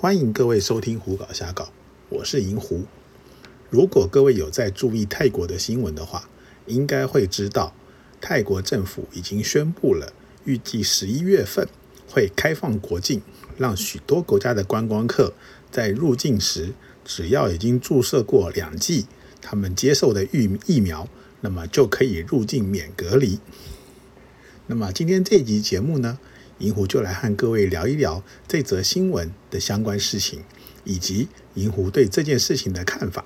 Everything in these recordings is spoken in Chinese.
欢迎各位收听胡搞瞎搞，我是银狐。如果各位有在注意泰国的新闻的话，应该会知道，泰国政府已经宣布了，预计十一月份会开放国境，让许多国家的观光客在入境时，只要已经注射过两剂他们接受的疫疫苗，那么就可以入境免隔离。那么今天这集节目呢？银狐就来和各位聊一聊这则新闻的相关事情，以及银狐对这件事情的看法。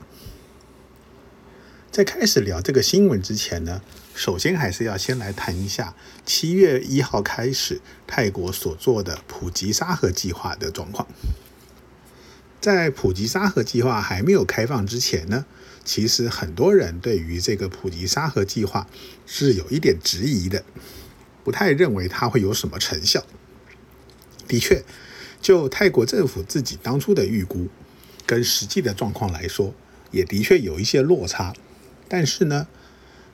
在开始聊这个新闻之前呢，首先还是要先来谈一下七月一号开始泰国所做的普吉沙河计划的状况。在普吉沙河计划还没有开放之前呢，其实很多人对于这个普吉沙河计划是有一点质疑的。不太认为它会有什么成效。的确，就泰国政府自己当初的预估跟实际的状况来说，也的确有一些落差。但是呢，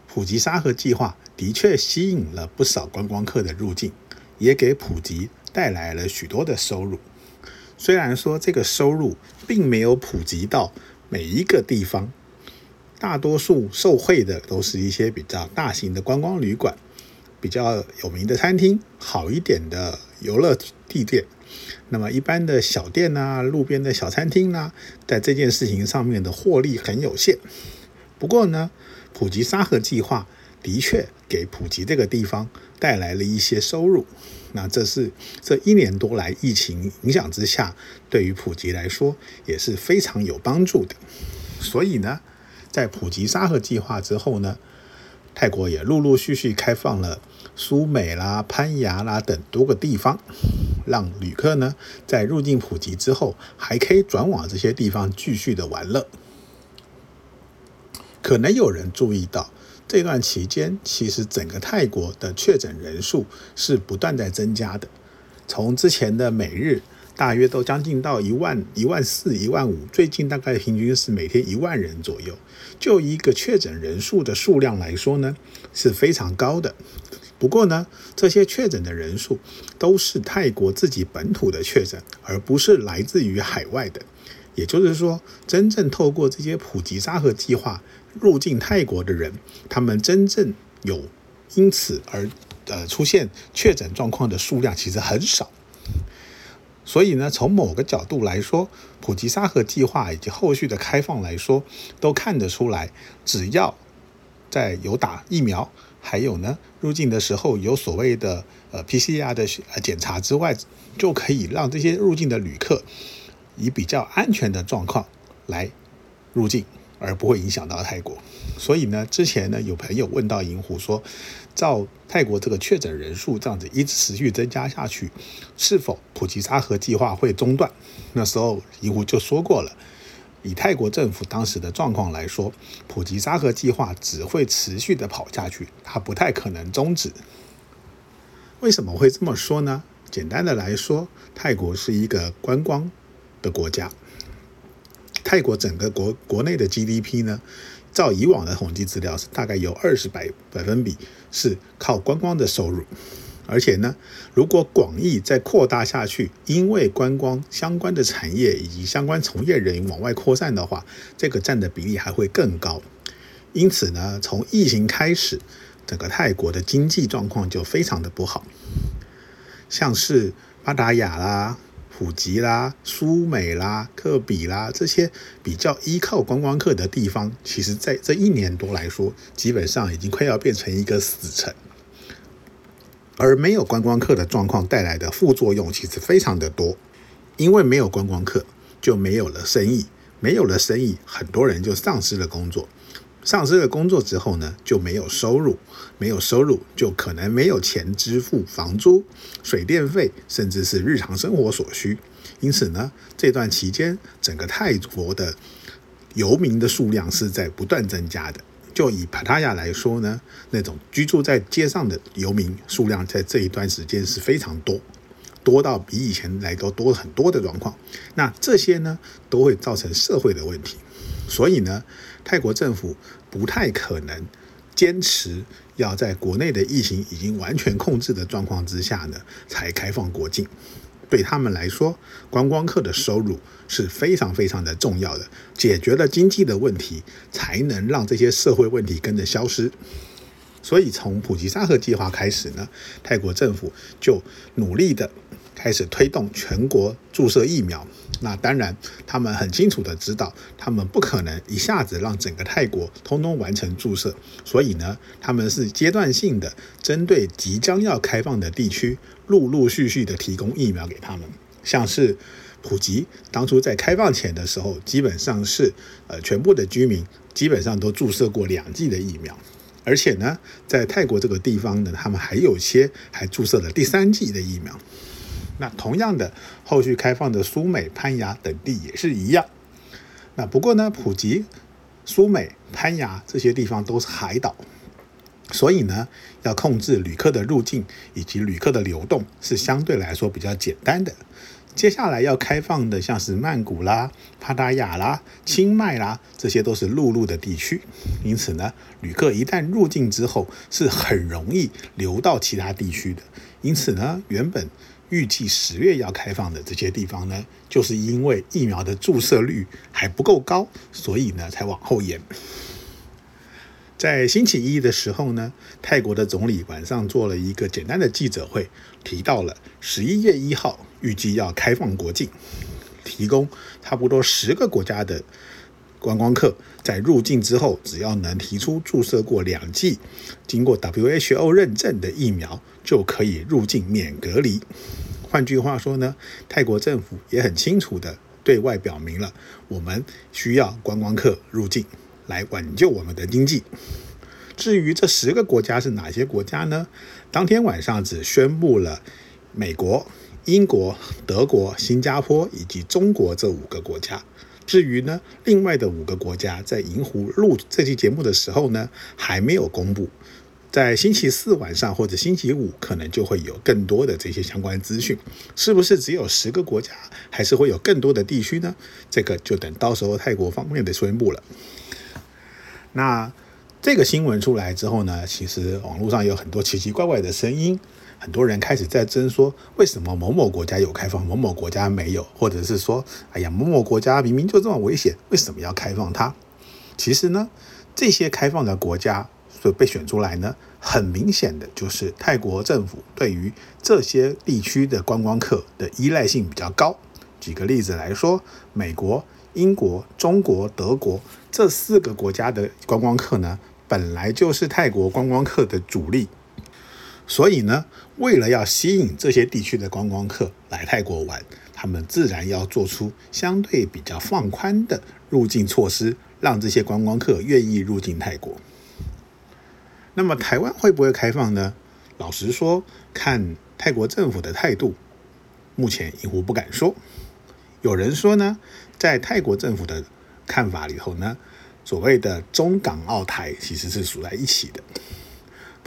普吉沙河计划的确吸引了不少观光客的入境，也给普吉带来了许多的收入。虽然说这个收入并没有普及到每一个地方，大多数受惠的都是一些比较大型的观光旅馆。比较有名的餐厅，好一点的游乐地点，那么一般的小店呐，路边的小餐厅呐，在这件事情上面的获利很有限。不过呢，普吉沙河计划的确给普吉这个地方带来了一些收入。那这是这一年多来疫情影响之下，对于普吉来说也是非常有帮助的。所以呢，在普吉沙河计划之后呢。泰国也陆陆续续开放了苏美啦、攀牙啦等多个地方，让旅客呢在入境普及之后，还可以转往这些地方继续的玩乐。可能有人注意到，这段期间其实整个泰国的确诊人数是不断在增加的，从之前的每日。大约都将近到一万、一万四、一万五，最近大概平均是每天一万人左右。就一个确诊人数的数量来说呢，是非常高的。不过呢，这些确诊的人数都是泰国自己本土的确诊，而不是来自于海外的。也就是说，真正透过这些普吉沙河计划入境泰国的人，他们真正有因此而呃出现确诊状况的数量其实很少。所以呢，从某个角度来说，普吉沙河计划以及后续的开放来说，都看得出来，只要在有打疫苗，还有呢入境的时候有所谓的呃 PCR 的呃检查之外，就可以让这些入境的旅客以比较安全的状况来入境。而不会影响到泰国，所以呢，之前呢有朋友问到银狐说，照泰国这个确诊人数这样子一直持续增加下去，是否普吉沙河计划会中断？那时候银狐就说过了，以泰国政府当时的状况来说，普吉沙河计划只会持续的跑下去，它不太可能终止。为什么会这么说呢？简单的来说，泰国是一个观光的国家。泰国整个国国内的 GDP 呢，照以往的统计资料是大概有二十百百分比是靠观光的收入，而且呢，如果广义再扩大下去，因为观光相关的产业以及相关从业人员往外扩散的话，这个占的比例还会更高。因此呢，从疫情开始，整个泰国的经济状况就非常的不好，像是巴达雅啦。普吉啦、苏美啦、克比啦这些比较依靠观光客的地方，其实在这一年多来说，基本上已经快要变成一个死城。而没有观光客的状况带来的副作用，其实非常的多。因为没有观光客，就没有了生意，没有了生意，很多人就丧失了工作。丧失了工作之后呢，就没有收入，没有收入就可能没有钱支付房租、水电费，甚至是日常生活所需。因此呢，这段期间，整个泰国的游民的数量是在不断增加的。就以帕塔亚来说呢，那种居住在街上的游民数量，在这一段时间是非常多，多到比以前来都多很多的状况。那这些呢，都会造成社会的问题。所以呢，泰国政府不太可能坚持要在国内的疫情已经完全控制的状况之下呢，才开放国境。对他们来说，观光客的收入是非常非常的重要的。解决了经济的问题，才能让这些社会问题跟着消失。所以，从普吉沙河计划开始呢，泰国政府就努力的开始推动全国注射疫苗。那当然，他们很清楚的知道，他们不可能一下子让整个泰国通通完成注射。所以呢，他们是阶段性的，针对即将要开放的地区，陆陆续续的提供疫苗给他们。像是普吉当初在开放前的时候，基本上是呃全部的居民基本上都注射过两剂的疫苗。而且呢，在泰国这个地方呢，他们还有些还注射了第三剂的疫苗。那同样的，后续开放的苏美、攀牙等地也是一样。那不过呢，普吉、苏美、攀牙这些地方都是海岛，所以呢，要控制旅客的入境以及旅客的流动是相对来说比较简单的。接下来要开放的，像是曼谷啦、帕达雅啦、清迈啦，这些都是陆路的地区，因此呢，旅客一旦入境之后，是很容易流到其他地区的。因此呢，原本预计十月要开放的这些地方呢，就是因为疫苗的注射率还不够高，所以呢才往后延。在星期一的时候呢，泰国的总理晚上做了一个简单的记者会，提到了十一月一号预计要开放国境，提供差不多十个国家的观光客在入境之后，只要能提出注射过两剂、经过 WHO 认证的疫苗，就可以入境免隔离。换句话说呢，泰国政府也很清楚的对外表明了，我们需要观光客入境。来挽救我们的经济。至于这十个国家是哪些国家呢？当天晚上只宣布了美国、英国、德国、新加坡以及中国这五个国家。至于呢，另外的五个国家在银湖录这期节目的时候呢，还没有公布。在星期四晚上或者星期五，可能就会有更多的这些相关资讯。是不是只有十个国家，还是会有更多的地区呢？这个就等到时候泰国方面的宣布了。那这个新闻出来之后呢，其实网络上有很多奇奇怪怪的声音，很多人开始在争说，为什么某某国家有开放，某某国家没有，或者是说，哎呀，某某国家明明就这么危险，为什么要开放它？其实呢，这些开放的国家所被选出来呢，很明显的就是泰国政府对于这些地区的观光客的依赖性比较高。举个例子来说，美国。英国、中国、德国这四个国家的观光客呢，本来就是泰国观光客的主力，所以呢，为了要吸引这些地区的观光客来泰国玩，他们自然要做出相对比较放宽的入境措施，让这些观光客愿意入境泰国。那么台湾会不会开放呢？老实说，看泰国政府的态度，目前几乎不敢说。有人说呢，在泰国政府的看法里头呢，所谓的中港澳台其实是属在一起的。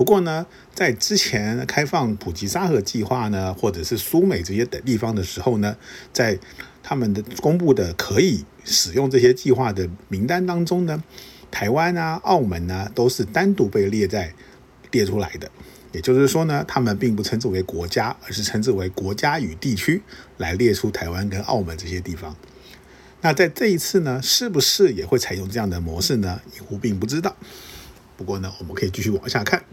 不过呢，在之前开放普吉沙河计划呢，或者是苏美这些等地方的时候呢，在他们的公布的可以使用这些计划的名单当中呢，台湾啊、澳门呢，都是单独被列在列出来的。也就是说呢，他们并不称之为国家，而是称之为国家与地区，来列出台湾跟澳门这些地方。那在这一次呢，是不是也会采用这样的模式呢？我并不知道。不过呢，我们可以继续往下看。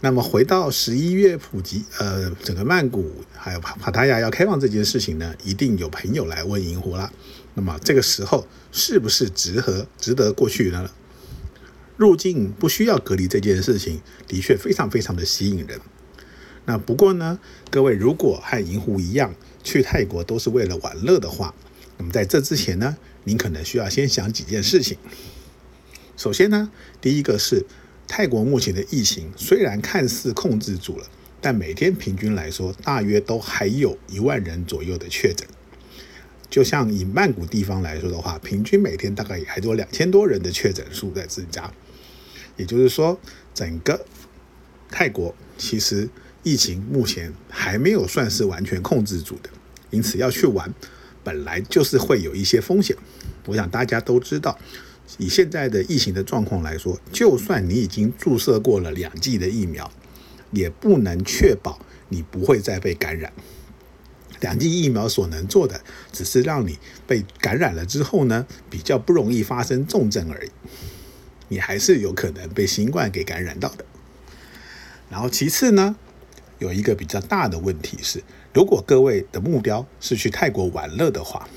那么回到十一月普及，呃，整个曼谷还有帕帕塔亚要开放这件事情呢，一定有朋友来问银湖了。那么这个时候是不是值得值得过去呢？入境不需要隔离这件事情，的确非常非常的吸引人。那不过呢，各位如果和银湖一样去泰国都是为了玩乐的话，那么在这之前呢，您可能需要先想几件事情。首先呢，第一个是泰国目前的疫情虽然看似控制住了，但每天平均来说，大约都还有一万人左右的确诊。就像以曼谷地方来说的话，平均每天大概也还多两千多人的确诊数在增加。也就是说，整个泰国其实疫情目前还没有算是完全控制住的，因此要去玩，本来就是会有一些风险。我想大家都知道，以现在的疫情的状况来说，就算你已经注射过了两剂的疫苗，也不能确保你不会再被感染。两剂疫苗所能做的，只是让你被感染了之后呢，比较不容易发生重症而已。你还是有可能被新冠给感染到的。然后其次呢，有一个比较大的问题是，如果各位的目标是去泰国玩乐的话，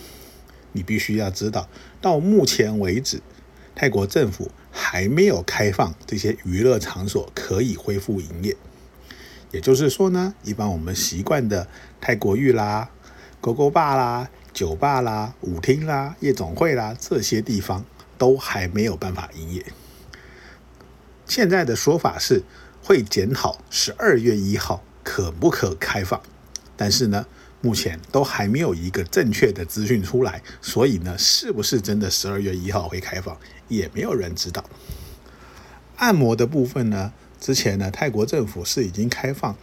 你必须要知道，到目前为止，泰国政府还没有开放这些娱乐场所可以恢复营业。也就是说呢，一般我们习惯的泰国浴啦、勾勾坝啦、酒吧啦、舞厅啦、夜总会啦这些地方都还没有办法营业。现在的说法是会检讨十二月一号可不可开放，但是呢，目前都还没有一个正确的资讯出来，所以呢，是不是真的十二月一号会开放，也没有人知道。按摩的部分呢？之前呢，泰国政府是已经开放，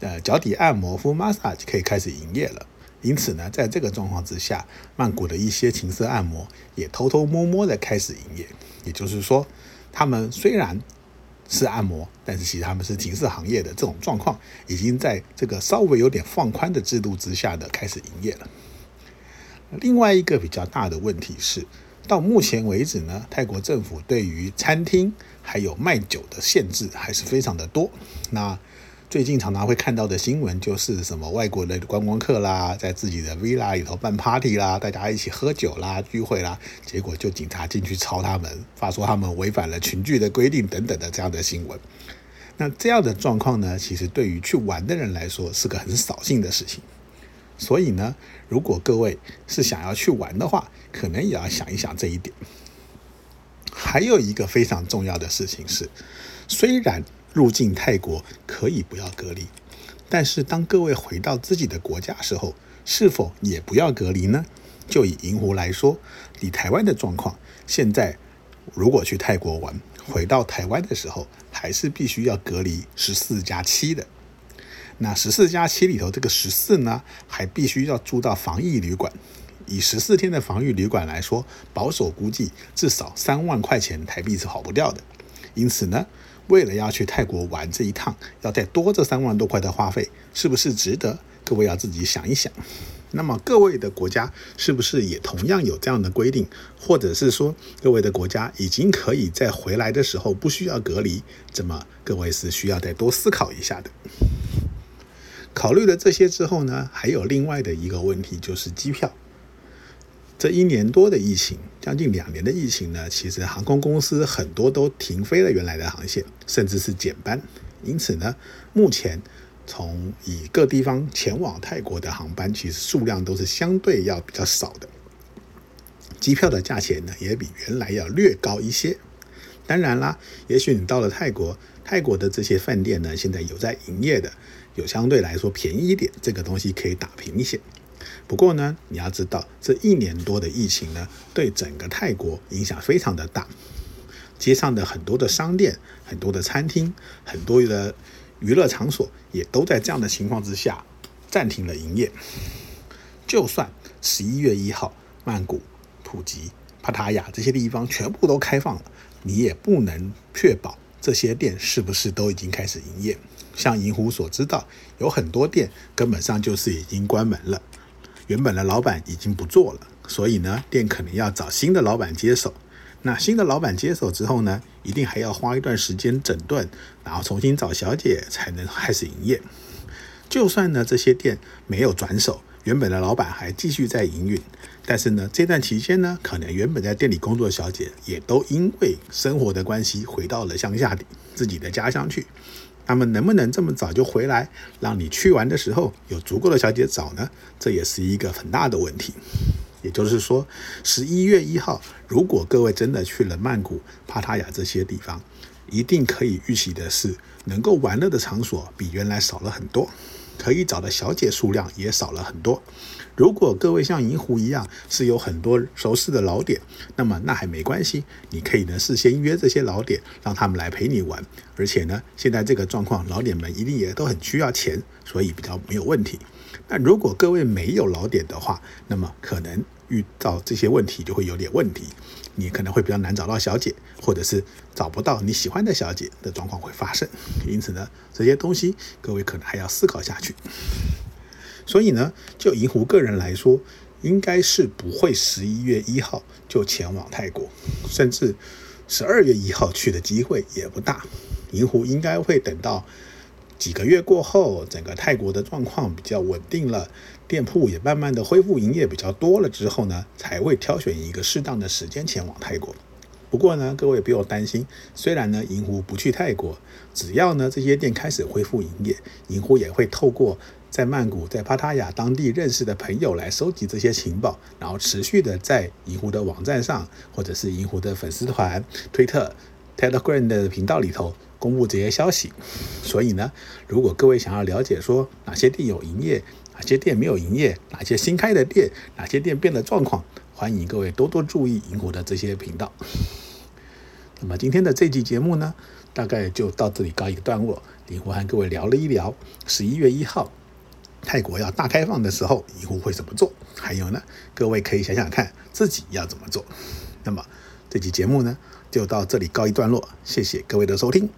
呃，脚底按摩 （full massage） 可以开始营业了。因此呢，在这个状况之下，曼谷的一些情色按摩也偷偷摸摸的开始营业。也就是说，他们虽然是按摩，但是其实他们是警示行业的这种状况，已经在这个稍微有点放宽的制度之下的开始营业了。另外一个比较大的问题是。到目前为止呢，泰国政府对于餐厅还有卖酒的限制还是非常的多。那最近常常会看到的新闻就是什么外国的观光客啦，在自己的 villa 里头办 party 啦，大家一起喝酒啦、聚会啦，结果就警察进去抄他们，发说他们违反了群聚的规定等等的这样的新闻。那这样的状况呢，其实对于去玩的人来说是个很扫兴的事情。所以呢，如果各位是想要去玩的话，可能也要想一想这一点。还有一个非常重要的事情是，虽然入境泰国可以不要隔离，但是当各位回到自己的国家时候，是否也不要隔离呢？就以银湖来说，以台湾的状况，现在如果去泰国玩，回到台湾的时候，还是必须要隔离十四加七的。那十四加七里头，这个十四呢，还必须要住到防疫旅馆。以十四天的防疫旅馆来说，保守估计至少三万块钱台币是跑不掉的。因此呢，为了要去泰国玩这一趟，要再多这三万多块的花费，是不是值得？各位要自己想一想。那么各位的国家是不是也同样有这样的规定，或者是说各位的国家已经可以在回来的时候不需要隔离？这么各位是需要再多思考一下的。考虑了这些之后呢，还有另外的一个问题就是机票。这一年多的疫情，将近两年的疫情呢，其实航空公司很多都停飞了原来的航线，甚至是减班。因此呢，目前从以各地方前往泰国的航班，其实数量都是相对要比较少的。机票的价钱呢，也比原来要略高一些。当然啦，也许你到了泰国，泰国的这些饭店呢，现在有在营业的。有相对来说便宜一点，这个东西可以打平一些。不过呢，你要知道这一年多的疫情呢，对整个泰国影响非常的大。街上的很多的商店、很多的餐厅、很多的娱乐场所，也都在这样的情况之下暂停了营业。就算十一月一号，曼谷、普吉、帕塔亚这些地方全部都开放了，你也不能确保这些店是不是都已经开始营业。像银湖所知道，有很多店根本上就是已经关门了，原本的老板已经不做了，所以呢，店可能要找新的老板接手。那新的老板接手之后呢，一定还要花一段时间整顿，然后重新找小姐才能开始营业。就算呢这些店没有转手，原本的老板还继续在营运，但是呢这段期间呢，可能原本在店里工作的小姐也都因为生活的关系回到了乡下自己的家乡去。那么能不能这么早就回来，让你去玩的时候有足够的小姐找呢？这也是一个很大的问题。也就是说，十一月一号，如果各位真的去了曼谷、帕塔亚这些地方，一定可以预期的是，能够玩乐的场所比原来少了很多。可以找的小姐数量也少了很多。如果各位像银狐一样是有很多熟识的老点，那么那还没关系，你可以呢事先约这些老点，让他们来陪你玩。而且呢，现在这个状况，老点们一定也都很需要钱，所以比较没有问题。那如果各位没有老点的话，那么可能遇到这些问题就会有点问题。你可能会比较难找到小姐，或者是找不到你喜欢的小姐的状况会发生。因此呢，这些东西各位可能还要思考下去。所以呢，就银湖个人来说，应该是不会十一月一号就前往泰国，甚至十二月一号去的机会也不大。银湖应该会等到几个月过后，整个泰国的状况比较稳定了，店铺也慢慢的恢复营业比较多了之后呢，才会挑选一个适当的时间前往泰国。不过呢，各位不用担心，虽然呢银湖不去泰国，只要呢这些店开始恢复营业，银湖也会透过在曼谷、在帕塔亚当地认识的朋友来收集这些情报，然后持续的在银湖的网站上，或者是银湖的粉丝团、推特、Telegram 的频道里头公布这些消息。所以呢，如果各位想要了解说哪些店有营业，哪些店没有营业，哪些新开的店，哪些店变的状况，欢迎各位多多注意银湖的这些频道。那么今天的这期节目呢，大概就到这里告一个段落。银湖和各位聊了一聊十一月一号泰国要大开放的时候，以后会怎么做？还有呢，各位可以想想看自己要怎么做。那么这期节目呢，就到这里告一段落。谢谢各位的收听。